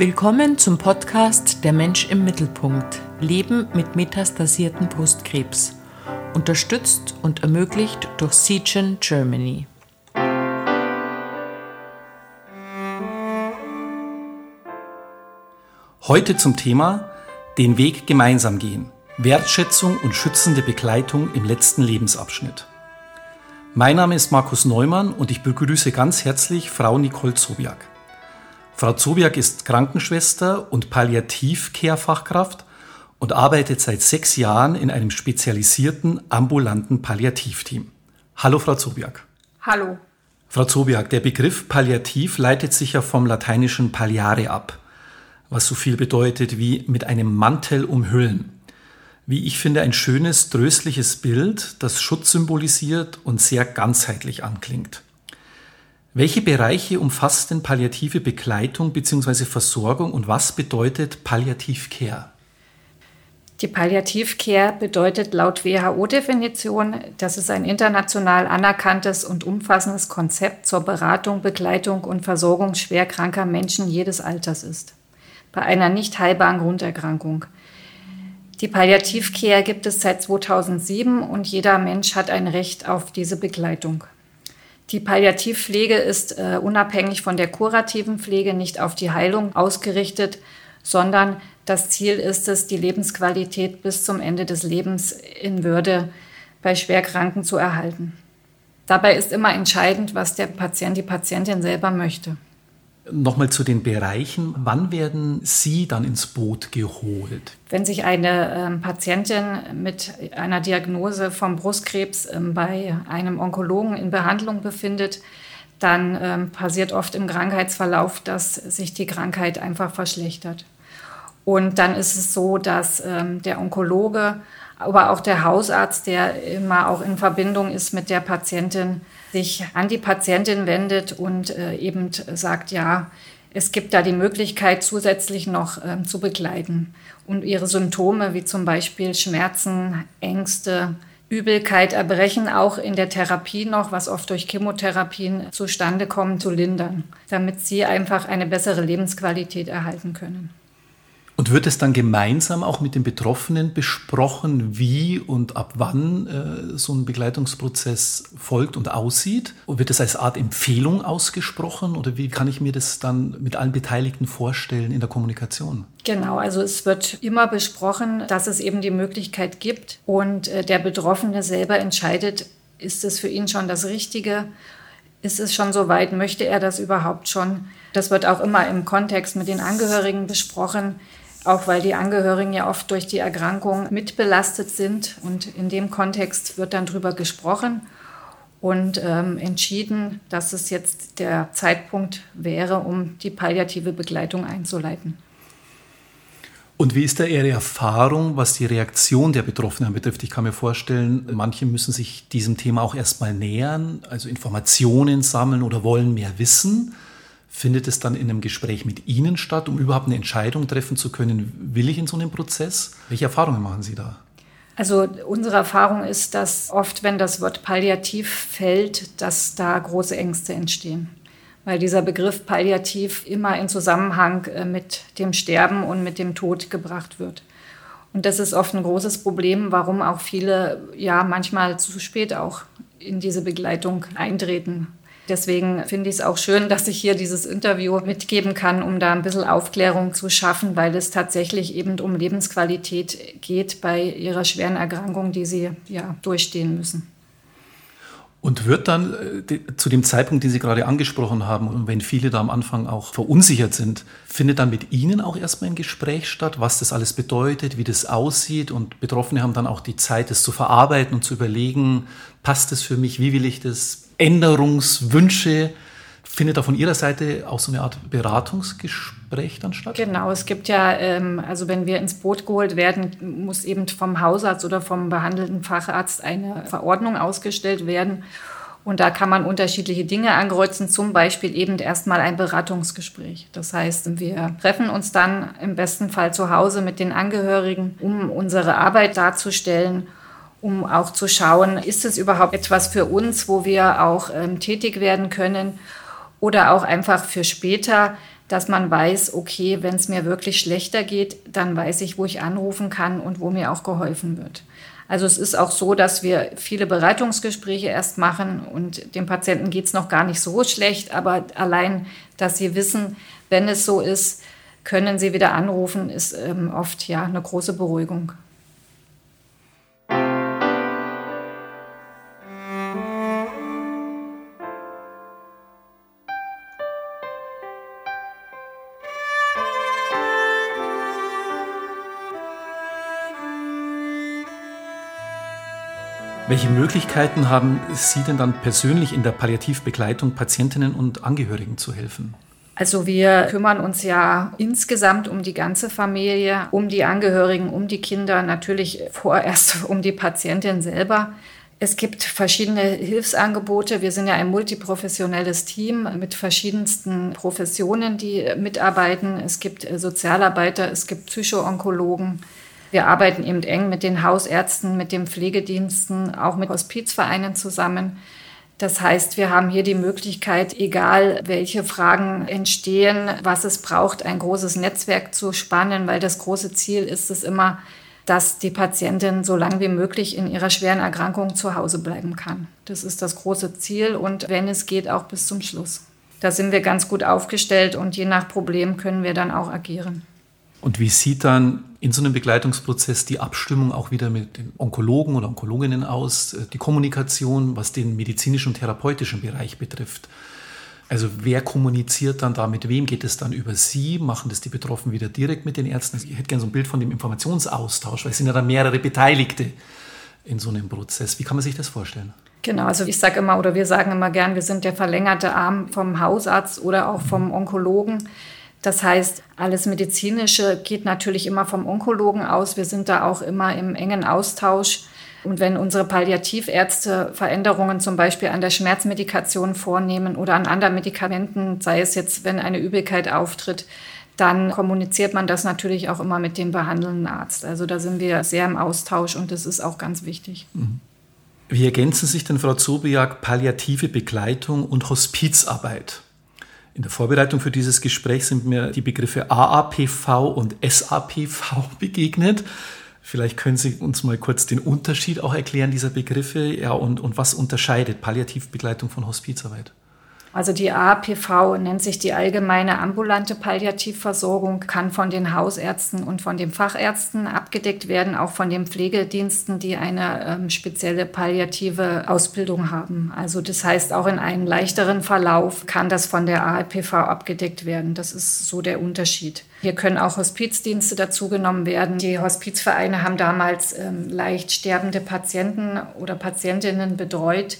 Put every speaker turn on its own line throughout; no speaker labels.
Willkommen zum Podcast Der Mensch im Mittelpunkt. Leben mit metastasierten Brustkrebs. Unterstützt und ermöglicht durch Seagen Germany.
Heute zum Thema Den Weg gemeinsam gehen. Wertschätzung und schützende Begleitung im letzten Lebensabschnitt. Mein Name ist Markus Neumann und ich begrüße ganz herzlich Frau Nicole Zobiak. Frau Zobiak ist Krankenschwester und Palliativ-Care-Fachkraft und arbeitet seit sechs Jahren in einem spezialisierten ambulanten Palliativteam. Hallo, Frau Zobiak.
Hallo.
Frau Zobiak, der Begriff Palliativ leitet sich ja vom lateinischen palliare ab, was so viel bedeutet wie mit einem Mantel umhüllen wie ich finde, ein schönes, tröstliches Bild, das Schutz symbolisiert und sehr ganzheitlich anklingt. Welche Bereiche umfasst denn palliative Begleitung bzw. Versorgung und was bedeutet Palliativcare?
Die Palliativcare bedeutet laut WHO-Definition, dass es ein international anerkanntes und umfassendes Konzept zur Beratung, Begleitung und Versorgung schwerkranker Menschen jedes Alters ist. Bei einer nicht heilbaren Grunderkrankung – die Palliativcare gibt es seit 2007 und jeder Mensch hat ein Recht auf diese Begleitung. Die Palliativpflege ist äh, unabhängig von der kurativen Pflege nicht auf die Heilung ausgerichtet, sondern das Ziel ist es, die Lebensqualität bis zum Ende des Lebens in Würde bei Schwerkranken zu erhalten. Dabei ist immer entscheidend, was der Patient, die Patientin selber möchte.
Nochmal zu den Bereichen. Wann werden Sie dann ins Boot geholt?
Wenn sich eine ähm, Patientin mit einer Diagnose vom Brustkrebs ähm, bei einem Onkologen in Behandlung befindet, dann ähm, passiert oft im Krankheitsverlauf, dass sich die Krankheit einfach verschlechtert. Und dann ist es so, dass ähm, der Onkologe, aber auch der Hausarzt, der immer auch in Verbindung ist mit der Patientin, sich an die Patientin wendet und äh, eben sagt, ja, es gibt da die Möglichkeit, zusätzlich noch äh, zu begleiten und ihre Symptome wie zum Beispiel Schmerzen, Ängste, Übelkeit, Erbrechen auch in der Therapie noch, was oft durch Chemotherapien zustande kommt, zu lindern, damit sie einfach eine bessere Lebensqualität erhalten können.
Und wird es dann gemeinsam auch mit den Betroffenen besprochen, wie und ab wann äh, so ein Begleitungsprozess folgt und aussieht? Und wird es als Art Empfehlung ausgesprochen oder wie kann ich mir das dann mit allen Beteiligten vorstellen in der Kommunikation?
Genau, also es wird immer besprochen, dass es eben die Möglichkeit gibt und äh, der Betroffene selber entscheidet, ist es für ihn schon das Richtige? Ist es schon so weit? Möchte er das überhaupt schon? Das wird auch immer im Kontext mit den Angehörigen besprochen auch weil die Angehörigen ja oft durch die Erkrankung mitbelastet sind. Und in dem Kontext wird dann drüber gesprochen und ähm, entschieden, dass es jetzt der Zeitpunkt wäre, um die palliative Begleitung einzuleiten.
Und wie ist da Ihre Erfahrung, was die Reaktion der Betroffenen betrifft? Ich kann mir vorstellen, manche müssen sich diesem Thema auch erstmal nähern, also Informationen sammeln oder wollen mehr wissen. Findet es dann in einem Gespräch mit Ihnen statt, um überhaupt eine Entscheidung treffen zu können, will ich in so einem Prozess? Welche Erfahrungen machen Sie da?
Also unsere Erfahrung ist, dass oft, wenn das Wort palliativ fällt, dass da große Ängste entstehen. Weil dieser Begriff palliativ immer in Zusammenhang äh, mit dem Sterben und mit dem Tod gebracht wird. Und das ist oft ein großes Problem, warum auch viele ja manchmal zu spät auch in diese Begleitung eintreten. Deswegen finde ich es auch schön, dass ich hier dieses Interview mitgeben kann, um da ein bisschen Aufklärung zu schaffen, weil es tatsächlich eben um Lebensqualität geht bei ihrer schweren Erkrankung, die sie ja durchstehen müssen.
Und wird dann äh, zu dem Zeitpunkt, den Sie gerade angesprochen haben, und wenn viele da am Anfang auch verunsichert sind, findet dann mit Ihnen auch erstmal ein Gespräch statt, was das alles bedeutet, wie das aussieht und Betroffene haben dann auch die Zeit, das zu verarbeiten und zu überlegen, passt das für mich, wie will ich das Änderungswünsche. Findet da von Ihrer Seite auch so eine Art Beratungsgespräch dann statt?
Genau, es gibt ja, ähm, also wenn wir ins Boot geholt werden, muss eben vom Hausarzt oder vom behandelten Facharzt eine Verordnung ausgestellt werden. Und da kann man unterschiedliche Dinge ankreuzen, zum Beispiel eben erstmal ein Beratungsgespräch. Das heißt, wir treffen uns dann im besten Fall zu Hause mit den Angehörigen, um unsere Arbeit darzustellen um auch zu schauen, ist es überhaupt etwas für uns, wo wir auch ähm, tätig werden können oder auch einfach für später, dass man weiß, okay, wenn es mir wirklich schlechter geht, dann weiß ich, wo ich anrufen kann und wo mir auch geholfen wird. Also es ist auch so, dass wir viele Bereitungsgespräche erst machen und dem Patienten geht es noch gar nicht so schlecht, aber allein, dass sie wissen, wenn es so ist, können sie wieder anrufen, ist ähm, oft ja eine große Beruhigung.
Welche Möglichkeiten haben Sie denn dann persönlich in der Palliativbegleitung Patientinnen und Angehörigen zu helfen?
Also wir kümmern uns ja insgesamt um die ganze Familie, um die Angehörigen, um die Kinder, natürlich vorerst um die Patientin selber. Es gibt verschiedene Hilfsangebote. Wir sind ja ein multiprofessionelles Team mit verschiedensten Professionen, die mitarbeiten. Es gibt Sozialarbeiter, es gibt Psychoonkologen, wir arbeiten eben eng mit den Hausärzten, mit den Pflegediensten, auch mit Hospizvereinen zusammen. Das heißt, wir haben hier die Möglichkeit, egal welche Fragen entstehen, was es braucht, ein großes Netzwerk zu spannen, weil das große Ziel ist es immer, dass die Patientin so lange wie möglich in ihrer schweren Erkrankung zu Hause bleiben kann. Das ist das große Ziel und wenn es geht, auch bis zum Schluss. Da sind wir ganz gut aufgestellt und je nach Problem können wir dann auch agieren.
Und wie sieht dann in so einem Begleitungsprozess die Abstimmung auch wieder mit den Onkologen oder Onkologinnen aus, äh, die Kommunikation, was den medizinischen und therapeutischen Bereich betrifft? Also wer kommuniziert dann da mit wem? Geht es dann über Sie? Machen das die Betroffenen wieder direkt mit den Ärzten? Ich hätte gerne so ein Bild von dem Informationsaustausch, weil es sind ja dann mehrere Beteiligte in so einem Prozess. Wie kann man sich das vorstellen?
Genau, also ich sage immer oder wir sagen immer gern, wir sind der verlängerte Arm vom Hausarzt oder auch vom Onkologen. Das heißt, alles Medizinische geht natürlich immer vom Onkologen aus. Wir sind da auch immer im engen Austausch. Und wenn unsere Palliativärzte Veränderungen zum Beispiel an der Schmerzmedikation vornehmen oder an anderen Medikamenten, sei es jetzt, wenn eine Übelkeit auftritt, dann kommuniziert man das natürlich auch immer mit dem behandelnden Arzt. Also da sind wir sehr im Austausch und das ist auch ganz wichtig.
Mhm. Wie ergänzen sich denn, Frau Zobiak, palliative Begleitung und Hospizarbeit? In der Vorbereitung für dieses Gespräch sind mir die Begriffe AAPV und SAPV begegnet. Vielleicht können Sie uns mal kurz den Unterschied auch erklären dieser Begriffe ja, und, und was unterscheidet Palliativbegleitung von Hospizarbeit?
Also die APV nennt sich die allgemeine ambulante Palliativversorgung, kann von den Hausärzten und von den Fachärzten abgedeckt werden, auch von den Pflegediensten, die eine ähm, spezielle palliative Ausbildung haben. Also das heißt, auch in einem leichteren Verlauf kann das von der APV abgedeckt werden. Das ist so der Unterschied. Hier können auch Hospizdienste dazugenommen werden. Die Hospizvereine haben damals ähm, leicht sterbende Patienten oder Patientinnen betreut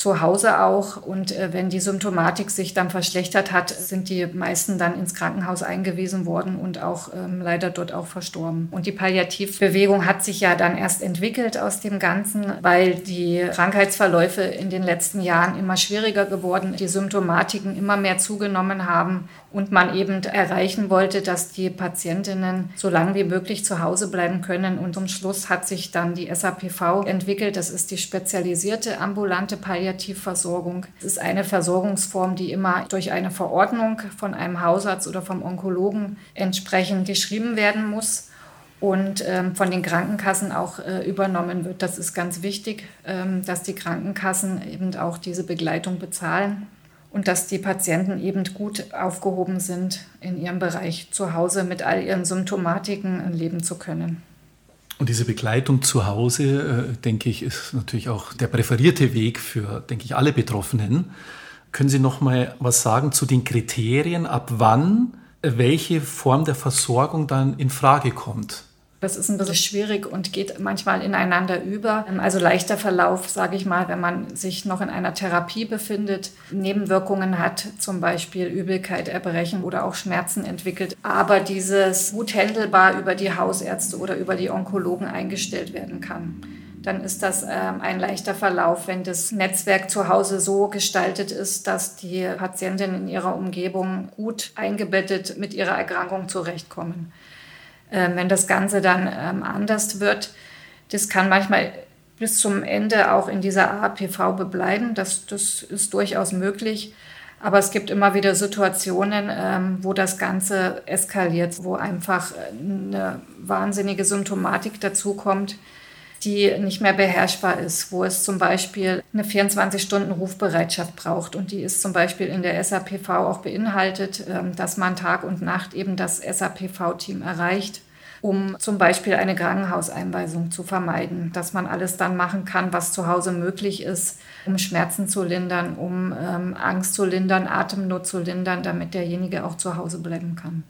zu Hause auch. Und äh, wenn die Symptomatik sich dann verschlechtert hat, sind die meisten dann ins Krankenhaus eingewiesen worden und auch ähm, leider dort auch verstorben. Und die Palliativbewegung hat sich ja dann erst entwickelt aus dem Ganzen, weil die Krankheitsverläufe in den letzten Jahren immer schwieriger geworden, die Symptomatiken immer mehr zugenommen haben und man eben erreichen wollte, dass die Patientinnen so lange wie möglich zu Hause bleiben können. Und zum Schluss hat sich dann die SAPV entwickelt. Das ist die spezialisierte ambulante Palliativversorgung. Es ist eine Versorgungsform, die immer durch eine Verordnung von einem Hausarzt oder vom Onkologen entsprechend geschrieben werden muss und ähm, von den Krankenkassen auch äh, übernommen wird. Das ist ganz wichtig, ähm, dass die Krankenkassen eben auch diese Begleitung bezahlen und dass die Patienten eben gut aufgehoben sind, in ihrem Bereich zu Hause mit all ihren Symptomatiken leben zu können.
Und diese Begleitung zu Hause, äh, denke ich, ist natürlich auch der präferierte Weg für, denke ich, alle Betroffenen. Können Sie noch mal was sagen zu den Kriterien, ab wann welche Form der Versorgung dann in Frage kommt?
Das ist ein bisschen schwierig und geht manchmal ineinander über. Also leichter Verlauf, sage ich mal, wenn man sich noch in einer Therapie befindet, Nebenwirkungen hat, zum Beispiel Übelkeit, Erbrechen oder auch Schmerzen entwickelt, aber dieses gut händelbar über die Hausärzte oder über die Onkologen eingestellt werden kann dann ist das ähm, ein leichter Verlauf, wenn das Netzwerk zu Hause so gestaltet ist, dass die Patientinnen in ihrer Umgebung gut eingebettet mit ihrer Erkrankung zurechtkommen. Ähm, wenn das Ganze dann ähm, anders wird. Das kann manchmal bis zum Ende auch in dieser APV bebleiben. Das, das ist durchaus möglich. Aber es gibt immer wieder Situationen, ähm, wo das Ganze eskaliert, wo einfach eine wahnsinnige Symptomatik dazukommt, die nicht mehr beherrschbar ist, wo es zum Beispiel eine 24-Stunden-Rufbereitschaft braucht. Und die ist zum Beispiel in der SAPV auch beinhaltet, ähm, dass man Tag und Nacht eben das SAPV-Team erreicht um zum Beispiel eine Krankenhauseinweisung zu vermeiden, dass man alles dann machen kann, was zu Hause möglich ist, um Schmerzen zu lindern, um ähm, Angst zu lindern, Atemnot zu lindern, damit derjenige auch zu Hause bleiben kann.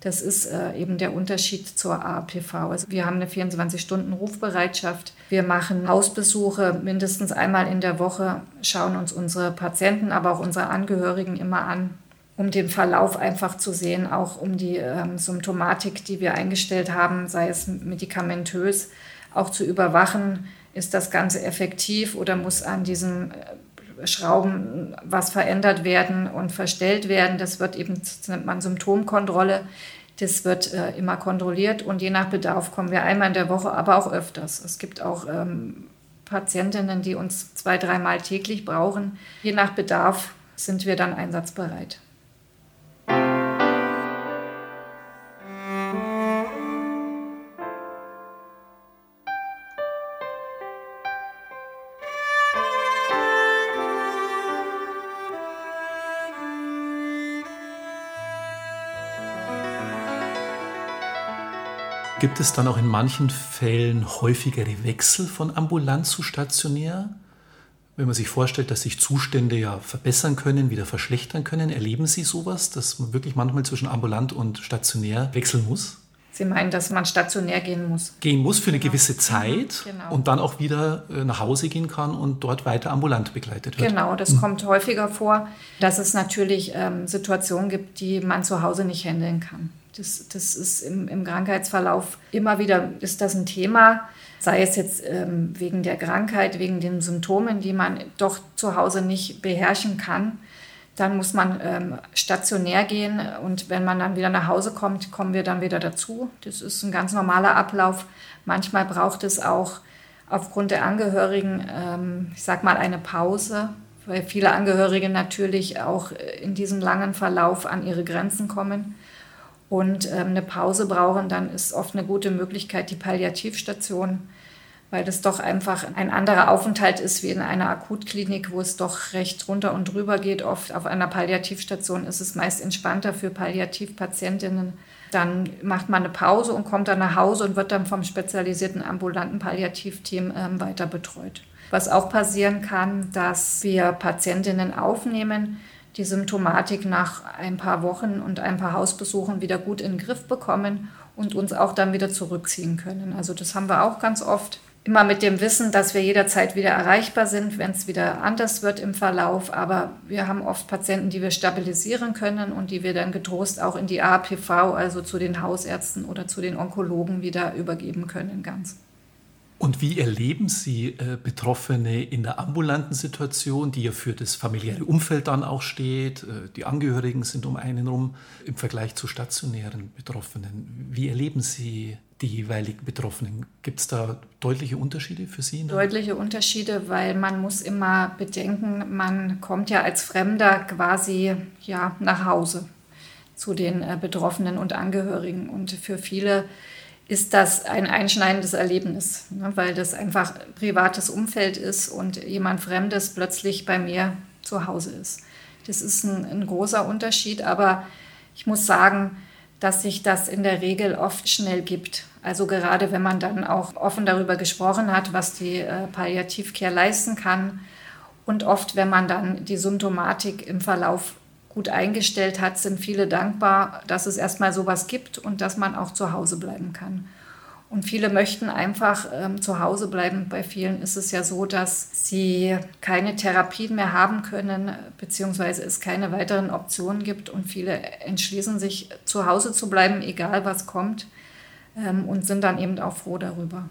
Das ist äh, eben der Unterschied zur APV. Also wir haben eine 24-Stunden-Rufbereitschaft. Wir machen Hausbesuche mindestens einmal in der Woche, schauen uns unsere Patienten, aber auch unsere Angehörigen immer an, um den Verlauf einfach zu sehen, auch um die ähm, Symptomatik, die wir eingestellt haben, sei es medikamentös, auch zu überwachen. Ist das Ganze effektiv oder muss an diesen äh, Schrauben was verändert werden und verstellt werden? Das wird eben, das nennt man Symptomkontrolle. Das wird äh, immer kontrolliert und je nach Bedarf kommen wir einmal in der Woche, aber auch öfters. Es gibt auch ähm, Patientinnen, die uns zwei, dreimal täglich brauchen. Je nach Bedarf sind wir dann einsatzbereit.
Gibt es dann auch in manchen Fällen häufigere Wechsel von ambulant zu stationär? Wenn man sich vorstellt, dass sich Zustände ja verbessern können, wieder verschlechtern können, erleben Sie sowas, dass man wirklich manchmal zwischen ambulant und stationär wechseln muss?
Sie meinen, dass man stationär gehen muss?
Gehen muss für eine genau. gewisse Zeit mhm, genau. und dann auch wieder äh, nach Hause gehen kann und dort weiter ambulant begleitet wird.
Genau, das mhm. kommt häufiger vor, dass es natürlich ähm, Situationen gibt, die man zu Hause nicht handeln kann. Das, das ist im, im Krankheitsverlauf immer wieder ist das ein Thema, sei es jetzt ähm, wegen der Krankheit, wegen den Symptomen, die man doch zu Hause nicht beherrschen kann. Dann muss man ähm, stationär gehen und wenn man dann wieder nach Hause kommt, kommen wir dann wieder dazu. Das ist ein ganz normaler Ablauf. Manchmal braucht es auch aufgrund der Angehörigen, ähm, ich sag mal, eine Pause, weil viele Angehörige natürlich auch in diesem langen Verlauf an ihre Grenzen kommen und ähm, eine Pause brauchen, dann ist oft eine gute Möglichkeit die Palliativstation, weil das doch einfach ein anderer Aufenthalt ist wie in einer Akutklinik, wo es doch recht runter und drüber geht. Oft auf einer Palliativstation ist es meist entspannter für Palliativpatientinnen. Dann macht man eine Pause und kommt dann nach Hause und wird dann vom spezialisierten ambulanten Palliativteam ähm, weiter betreut. Was auch passieren kann, dass wir Patientinnen aufnehmen, die Symptomatik nach ein paar Wochen und ein paar Hausbesuchen wieder gut in den Griff bekommen und uns auch dann wieder zurückziehen können. Also das haben wir auch ganz oft. Immer mit dem Wissen, dass wir jederzeit wieder erreichbar sind, wenn es wieder anders wird im Verlauf. Aber wir haben oft Patienten, die wir stabilisieren können und die wir dann getrost auch in die APV, also zu den Hausärzten oder zu den Onkologen wieder übergeben können ganz.
Und wie erleben Sie äh, Betroffene in der ambulanten Situation, die ja für das familiäre Umfeld dann auch steht? Äh, die Angehörigen sind um einen rum im Vergleich zu stationären Betroffenen. Wie erleben Sie die jeweiligen Betroffenen? Gibt es da deutliche Unterschiede für Sie?
Deutliche Unterschiede, weil man muss immer bedenken, man kommt ja als Fremder quasi ja, nach Hause zu den äh, Betroffenen und Angehörigen. Und für viele ist das ein einschneidendes Erlebnis, ne, weil das einfach privates Umfeld ist und jemand Fremdes plötzlich bei mir zu Hause ist. Das ist ein, ein großer Unterschied, aber ich muss sagen, dass sich das in der Regel oft schnell gibt. Also gerade wenn man dann auch offen darüber gesprochen hat, was die äh, Palliativcare leisten kann und oft, wenn man dann die Symptomatik im Verlauf gut eingestellt hat, sind viele dankbar, dass es erstmal sowas gibt und dass man auch zu Hause bleiben kann. Und viele möchten einfach ähm, zu Hause bleiben. Bei vielen ist es ja so, dass sie keine Therapien mehr haben können, beziehungsweise es keine weiteren Optionen gibt. Und viele entschließen sich, zu Hause zu bleiben, egal was kommt, ähm, und sind dann eben auch froh darüber.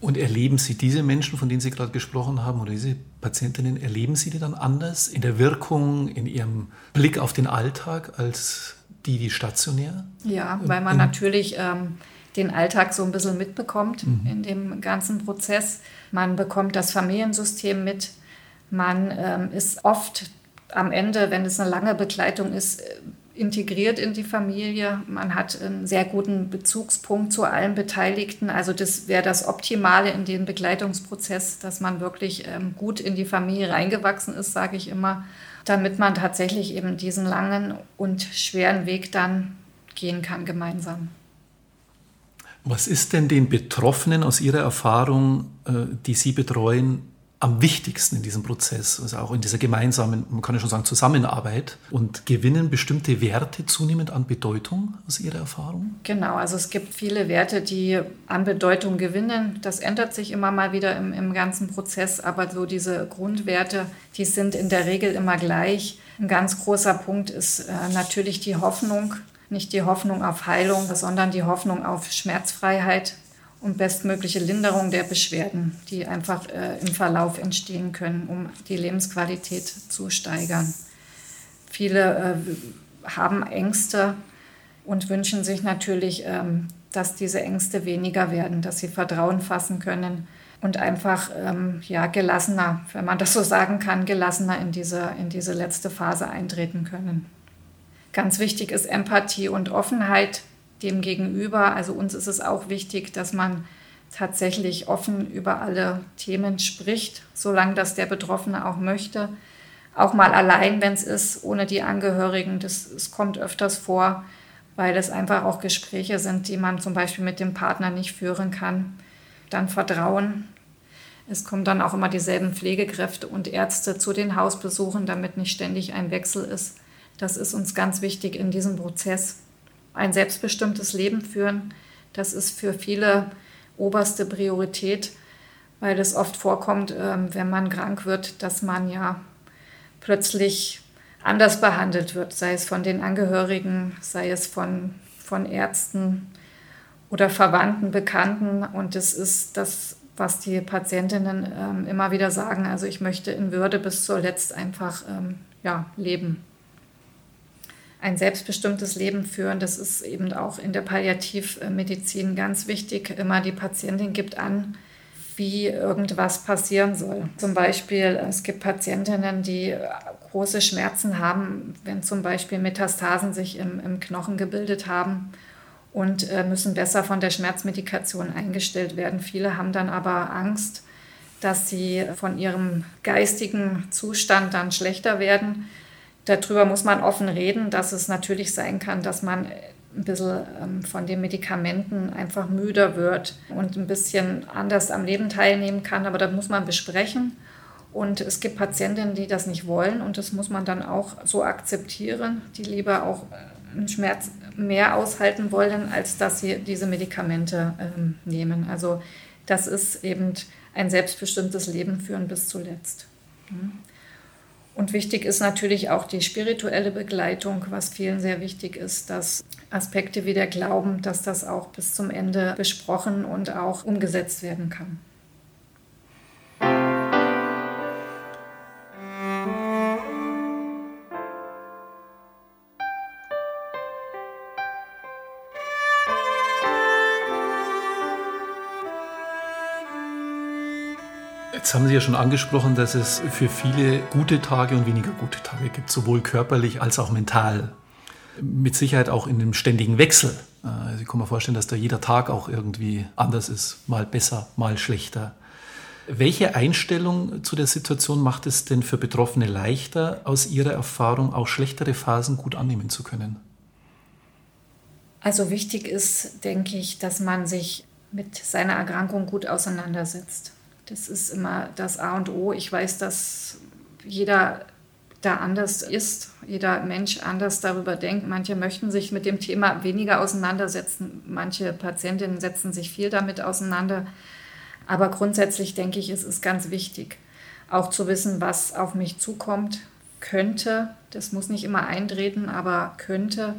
Und erleben Sie diese Menschen, von denen Sie gerade gesprochen haben, oder diese Patientinnen, erleben Sie die dann anders in der Wirkung, in ihrem Blick auf den Alltag als die, die stationär?
Ja, weil man natürlich ähm, den Alltag so ein bisschen mitbekommt mhm. in dem ganzen Prozess. Man bekommt das Familiensystem mit. Man ähm, ist oft am Ende, wenn es eine lange Begleitung ist, integriert in die Familie. Man hat einen sehr guten Bezugspunkt zu allen Beteiligten. Also das wäre das Optimale in den Begleitungsprozess, dass man wirklich ähm, gut in die Familie reingewachsen ist, sage ich immer, damit man tatsächlich eben diesen langen und schweren Weg dann gehen kann gemeinsam.
Was ist denn den Betroffenen aus Ihrer Erfahrung, äh, die Sie betreuen, am wichtigsten in diesem Prozess, also auch in dieser gemeinsamen, man kann ja schon sagen, Zusammenarbeit und gewinnen bestimmte Werte zunehmend an Bedeutung aus Ihrer Erfahrung?
Genau, also es gibt viele Werte, die an Bedeutung gewinnen. Das ändert sich immer mal wieder im, im ganzen Prozess, aber so diese Grundwerte, die sind in der Regel immer gleich. Ein ganz großer Punkt ist äh, natürlich die Hoffnung, nicht die Hoffnung auf Heilung, sondern die Hoffnung auf Schmerzfreiheit, und bestmögliche Linderung der Beschwerden, die einfach äh, im Verlauf entstehen können, um die Lebensqualität zu steigern. Viele äh, haben Ängste und wünschen sich natürlich, ähm, dass diese Ängste weniger werden, dass sie Vertrauen fassen können und einfach ähm, ja, gelassener, wenn man das so sagen kann, gelassener in diese, in diese letzte Phase eintreten können. Ganz wichtig ist Empathie und Offenheit dem Gegenüber. Also uns ist es auch wichtig, dass man tatsächlich offen über alle Themen spricht, solange das der Betroffene auch möchte. Auch mal allein, wenn es ist, ohne die Angehörigen. Das, das kommt öfters vor, weil es einfach auch Gespräche sind, die man zum Beispiel mit dem Partner nicht führen kann. Dann Vertrauen. Es kommen dann auch immer dieselben Pflegekräfte und Ärzte zu den Hausbesuchen, damit nicht ständig ein Wechsel ist. Das ist uns ganz wichtig in diesem Prozess ein selbstbestimmtes Leben führen, das ist für viele oberste Priorität, weil es oft vorkommt, ähm, wenn man krank wird, dass man ja plötzlich anders behandelt wird, sei es von den Angehörigen, sei es von, von Ärzten oder Verwandten, Bekannten. Und das ist das, was die Patientinnen ähm, immer wieder sagen. Also ich möchte in Würde bis zuletzt einfach ähm, ja, leben ein selbstbestimmtes Leben führen. Das ist eben auch in der Palliativmedizin ganz wichtig. Immer die Patientin gibt an, wie irgendwas passieren soll. Zum Beispiel, es gibt Patientinnen, die große Schmerzen haben, wenn zum Beispiel Metastasen sich im, im Knochen gebildet haben und äh, müssen besser von der Schmerzmedikation eingestellt werden. Viele haben dann aber Angst, dass sie von ihrem geistigen Zustand dann schlechter werden darüber muss man offen reden, dass es natürlich sein kann, dass man ein bisschen ähm, von den Medikamenten einfach müder wird und ein bisschen anders am Leben teilnehmen kann. Aber das muss man besprechen. Und es gibt Patientinnen, die das nicht wollen und das muss man dann auch so akzeptieren, die lieber auch äh, einen Schmerz mehr aushalten wollen, als dass sie diese Medikamente ähm, nehmen. Also das ist eben ein selbstbestimmtes Leben führen bis zuletzt. Und wichtig ist natürlich auch die spirituelle Begleitung, was vielen sehr wichtig ist, dass Aspekte wie der Glauben, dass das auch bis zum Ende besprochen und auch umgesetzt werden kann.
Jetzt haben Sie ja schon angesprochen, dass es für viele gute Tage und weniger gute Tage gibt, sowohl körperlich als auch mental. Mit Sicherheit auch in dem ständigen Wechsel. Also ich kann mir vorstellen, dass da jeder Tag auch irgendwie anders ist, mal besser, mal schlechter. Welche Einstellung zu der Situation macht es denn für Betroffene leichter, aus ihrer Erfahrung auch schlechtere Phasen gut annehmen zu können?
Also wichtig ist, denke ich, dass man sich mit seiner Erkrankung gut auseinandersetzt. Das ist immer das A und O. Ich weiß, dass jeder da anders ist, jeder Mensch anders darüber denkt. Manche möchten sich mit dem Thema weniger auseinandersetzen, manche Patientinnen setzen sich viel damit auseinander. Aber grundsätzlich denke ich, es ist ganz wichtig, auch zu wissen, was auf mich zukommt, könnte. Das muss nicht immer eintreten, aber könnte,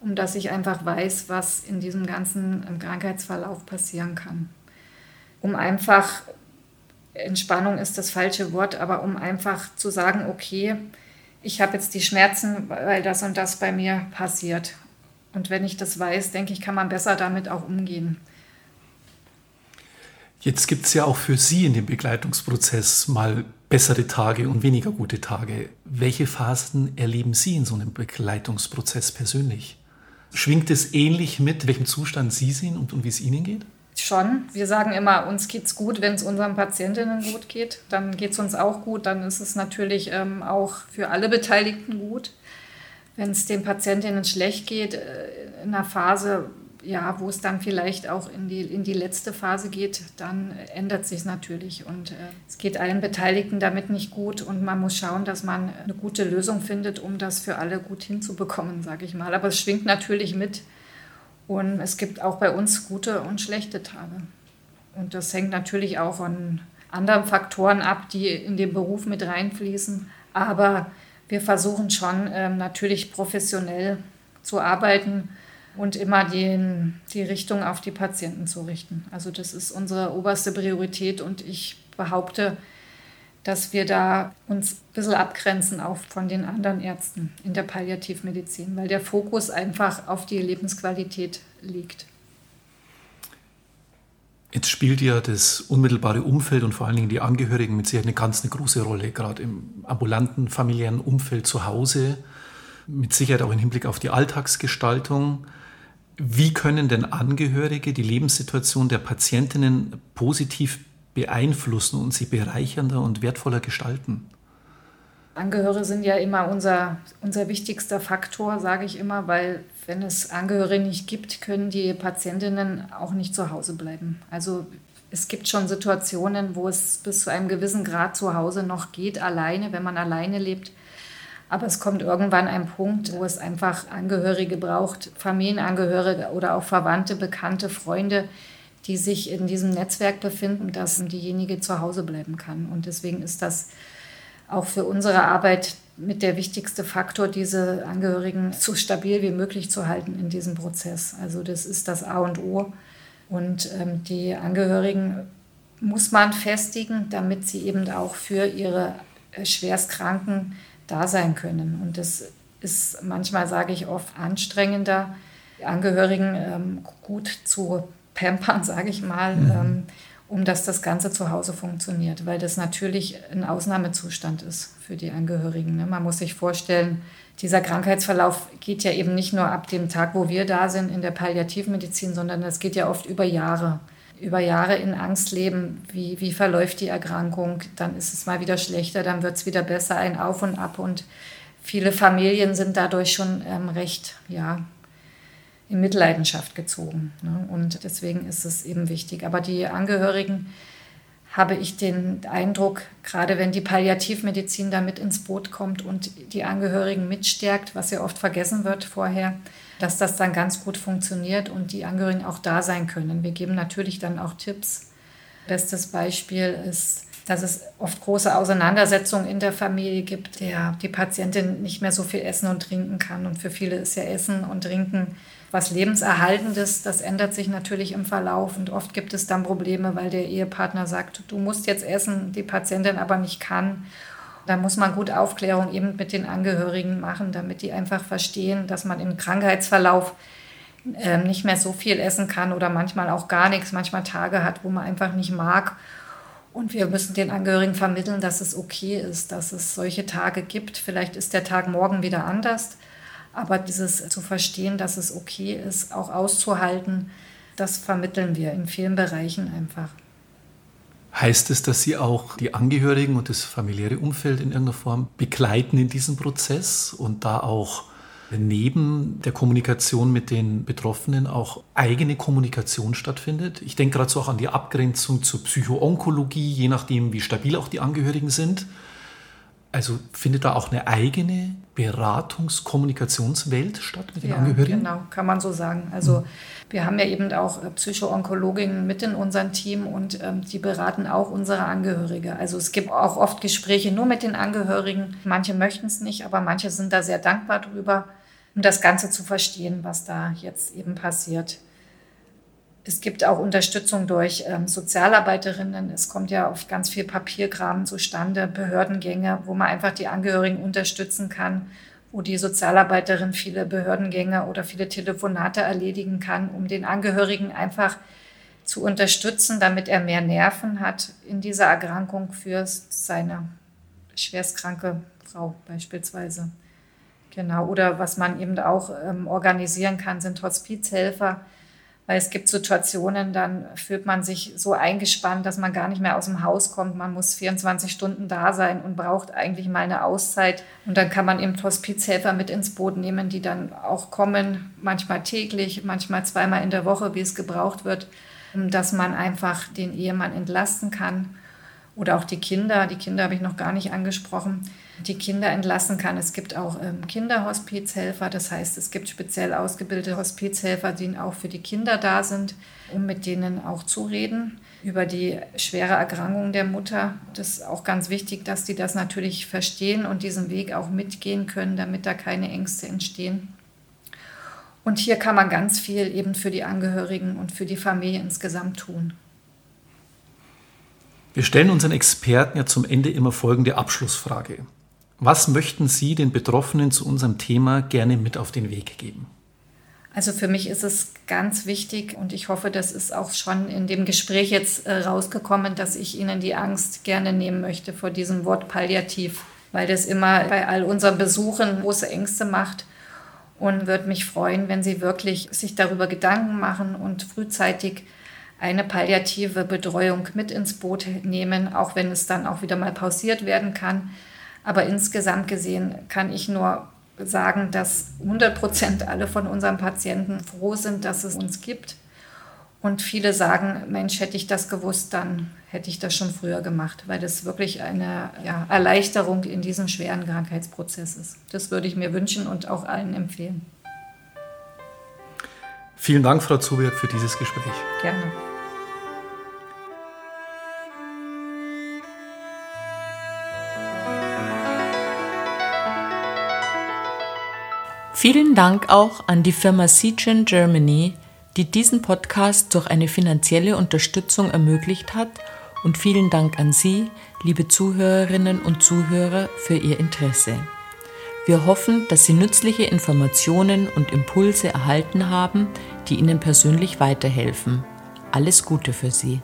um dass ich einfach weiß, was in diesem ganzen Krankheitsverlauf passieren kann. Um einfach Entspannung ist das falsche Wort, aber um einfach zu sagen, okay, ich habe jetzt die Schmerzen, weil das und das bei mir passiert. Und wenn ich das weiß, denke ich, kann man besser damit auch umgehen.
Jetzt gibt es ja auch für Sie in dem Begleitungsprozess mal bessere Tage und weniger gute Tage. Welche Phasen erleben Sie in so einem Begleitungsprozess persönlich? Schwingt es ähnlich mit, welchem Zustand Sie sind und, und wie es Ihnen geht?
Schon. Wir sagen immer, uns geht es gut, wenn es unseren Patientinnen gut geht. Dann geht es uns auch gut. Dann ist es natürlich ähm, auch für alle Beteiligten gut. Wenn es den Patientinnen schlecht geht, äh, in einer Phase, ja, wo es dann vielleicht auch in die, in die letzte Phase geht, dann ändert sich natürlich. Und äh, es geht allen Beteiligten damit nicht gut. Und man muss schauen, dass man eine gute Lösung findet, um das für alle gut hinzubekommen, sage ich mal. Aber es schwingt natürlich mit. Und es gibt auch bei uns gute und schlechte Tage. Und das hängt natürlich auch von anderen Faktoren ab, die in den Beruf mit reinfließen. Aber wir versuchen schon ähm, natürlich professionell zu arbeiten und immer den, die Richtung auf die Patienten zu richten. Also das ist unsere oberste Priorität und ich behaupte, dass wir da uns ein bisschen abgrenzen auch von den anderen Ärzten in der Palliativmedizin, weil der Fokus einfach auf die Lebensqualität liegt.
Jetzt spielt ja das unmittelbare Umfeld und vor allen Dingen die Angehörigen mit Sicherheit eine ganz eine große Rolle, gerade im ambulanten familiären Umfeld zu Hause, mit Sicherheit auch im Hinblick auf die Alltagsgestaltung. Wie können denn Angehörige die Lebenssituation der Patientinnen positiv beeinflussen und sie bereichernder und wertvoller gestalten?
Angehörige sind ja immer unser, unser wichtigster Faktor, sage ich immer, weil wenn es Angehörige nicht gibt, können die Patientinnen auch nicht zu Hause bleiben. Also es gibt schon Situationen, wo es bis zu einem gewissen Grad zu Hause noch geht, alleine, wenn man alleine lebt. Aber es kommt irgendwann ein Punkt, wo es einfach Angehörige braucht, Familienangehörige oder auch Verwandte, Bekannte, Freunde, die sich in diesem Netzwerk befinden, dass diejenige zu Hause bleiben kann. Und deswegen ist das auch für unsere Arbeit mit der wichtigste Faktor, diese Angehörigen so stabil wie möglich zu halten in diesem Prozess. Also das ist das A und O. Und ähm, die Angehörigen muss man festigen, damit sie eben auch für ihre äh, Schwerstkranken da sein können. Und das ist manchmal, sage ich oft, anstrengender, die Angehörigen ähm, gut zu pampern, sage ich mal, mhm. ähm, um dass das Ganze zu Hause funktioniert, weil das natürlich ein Ausnahmezustand ist für die Angehörigen. Ne? Man muss sich vorstellen, dieser Krankheitsverlauf geht ja eben nicht nur ab dem Tag, wo wir da sind in der Palliativmedizin, sondern das geht ja oft über Jahre. Über Jahre in Angst leben, wie, wie verläuft die Erkrankung, dann ist es mal wieder schlechter, dann wird es wieder besser, ein Auf und Ab. Und viele Familien sind dadurch schon ähm, recht ja, in Mitleidenschaft gezogen. Ne? Und deswegen ist es eben wichtig. Aber die Angehörigen habe ich den Eindruck, gerade wenn die Palliativmedizin da mit ins Boot kommt und die Angehörigen mitstärkt, was ja oft vergessen wird vorher, dass das dann ganz gut funktioniert und die Angehörigen auch da sein können. Wir geben natürlich dann auch Tipps. Bestes Beispiel ist, dass es oft große Auseinandersetzungen in der Familie gibt, der die Patientin nicht mehr so viel essen und trinken kann. Und für viele ist ja Essen und Trinken was Lebenserhaltendes. Das ändert sich natürlich im Verlauf und oft gibt es dann Probleme, weil der Ehepartner sagt, du musst jetzt essen, die Patientin aber nicht kann. Da muss man gut Aufklärung eben mit den Angehörigen machen, damit die einfach verstehen, dass man im Krankheitsverlauf äh, nicht mehr so viel essen kann oder manchmal auch gar nichts, manchmal Tage hat, wo man einfach nicht mag. Und wir müssen den Angehörigen vermitteln, dass es okay ist, dass es solche Tage gibt. Vielleicht ist der Tag morgen wieder anders. Aber dieses zu verstehen, dass es okay ist, auch auszuhalten, das vermitteln wir in vielen Bereichen einfach.
Heißt es, dass Sie auch die Angehörigen und das familiäre Umfeld in irgendeiner Form begleiten in diesem Prozess und da auch neben der Kommunikation mit den Betroffenen auch eigene Kommunikation stattfindet? Ich denke gerade so auch an die Abgrenzung zur Psychoonkologie, je nachdem, wie stabil auch die Angehörigen sind. Also findet da auch eine eigene Beratungskommunikationswelt statt mit den
ja,
Angehörigen?
Genau, kann man so sagen. Also mhm. wir haben ja eben auch äh, Psychoonkologinnen mit in unserem Team und ähm, die beraten auch unsere Angehörige. Also es gibt auch oft Gespräche nur mit den Angehörigen. Manche möchten es nicht, aber manche sind da sehr dankbar drüber, um das Ganze zu verstehen, was da jetzt eben passiert. Es gibt auch Unterstützung durch ähm, Sozialarbeiterinnen. Es kommt ja oft ganz viel Papierkram zustande, Behördengänge, wo man einfach die Angehörigen unterstützen kann, wo die Sozialarbeiterin viele Behördengänge oder viele Telefonate erledigen kann, um den Angehörigen einfach zu unterstützen, damit er mehr Nerven hat in dieser Erkrankung für seine schwerstkranke Frau beispielsweise. Genau, oder was man eben auch ähm, organisieren kann, sind Hospizhelfer, weil es gibt Situationen, dann fühlt man sich so eingespannt, dass man gar nicht mehr aus dem Haus kommt. Man muss 24 Stunden da sein und braucht eigentlich mal eine Auszeit. Und dann kann man eben Hospizhelfer mit ins Boot nehmen, die dann auch kommen, manchmal täglich, manchmal zweimal in der Woche, wie es gebraucht wird, dass man einfach den Ehemann entlasten kann oder auch die Kinder. Die Kinder habe ich noch gar nicht angesprochen die Kinder entlassen kann. Es gibt auch ähm, Kinderhospizhelfer, das heißt, es gibt speziell ausgebildete Hospizhelfer, die auch für die Kinder da sind, um mit denen auch zu reden über die schwere Erkrankung der Mutter. Das ist auch ganz wichtig, dass die das natürlich verstehen und diesen Weg auch mitgehen können, damit da keine Ängste entstehen. Und hier kann man ganz viel eben für die Angehörigen und für die Familie insgesamt tun.
Wir stellen unseren Experten ja zum Ende immer folgende Abschlussfrage. Was möchten Sie den Betroffenen zu unserem Thema gerne mit auf den Weg geben?
Also für mich ist es ganz wichtig und ich hoffe, das ist auch schon in dem Gespräch jetzt äh, rausgekommen, dass ich Ihnen die Angst gerne nehmen möchte vor diesem Wort Palliativ, weil das immer bei all unseren Besuchen große Ängste macht und würde mich freuen, wenn Sie wirklich sich darüber Gedanken machen und frühzeitig eine palliative Betreuung mit ins Boot nehmen, auch wenn es dann auch wieder mal pausiert werden kann aber insgesamt gesehen kann ich nur sagen, dass 100 Prozent alle von unseren Patienten froh sind, dass es uns gibt. Und viele sagen, Mensch, hätte ich das gewusst, dann hätte ich das schon früher gemacht, weil das wirklich eine ja, Erleichterung in diesem schweren Krankheitsprozess ist. Das würde ich mir wünschen und auch allen empfehlen.
Vielen Dank, Frau Zuberg, für dieses Gespräch.
Gerne.
Vielen Dank auch an die Firma Seagen Germany, die diesen Podcast durch eine finanzielle Unterstützung ermöglicht hat und vielen Dank an Sie, liebe Zuhörerinnen und Zuhörer, für Ihr Interesse. Wir hoffen, dass Sie nützliche Informationen und Impulse erhalten haben, die Ihnen persönlich weiterhelfen. Alles Gute für Sie.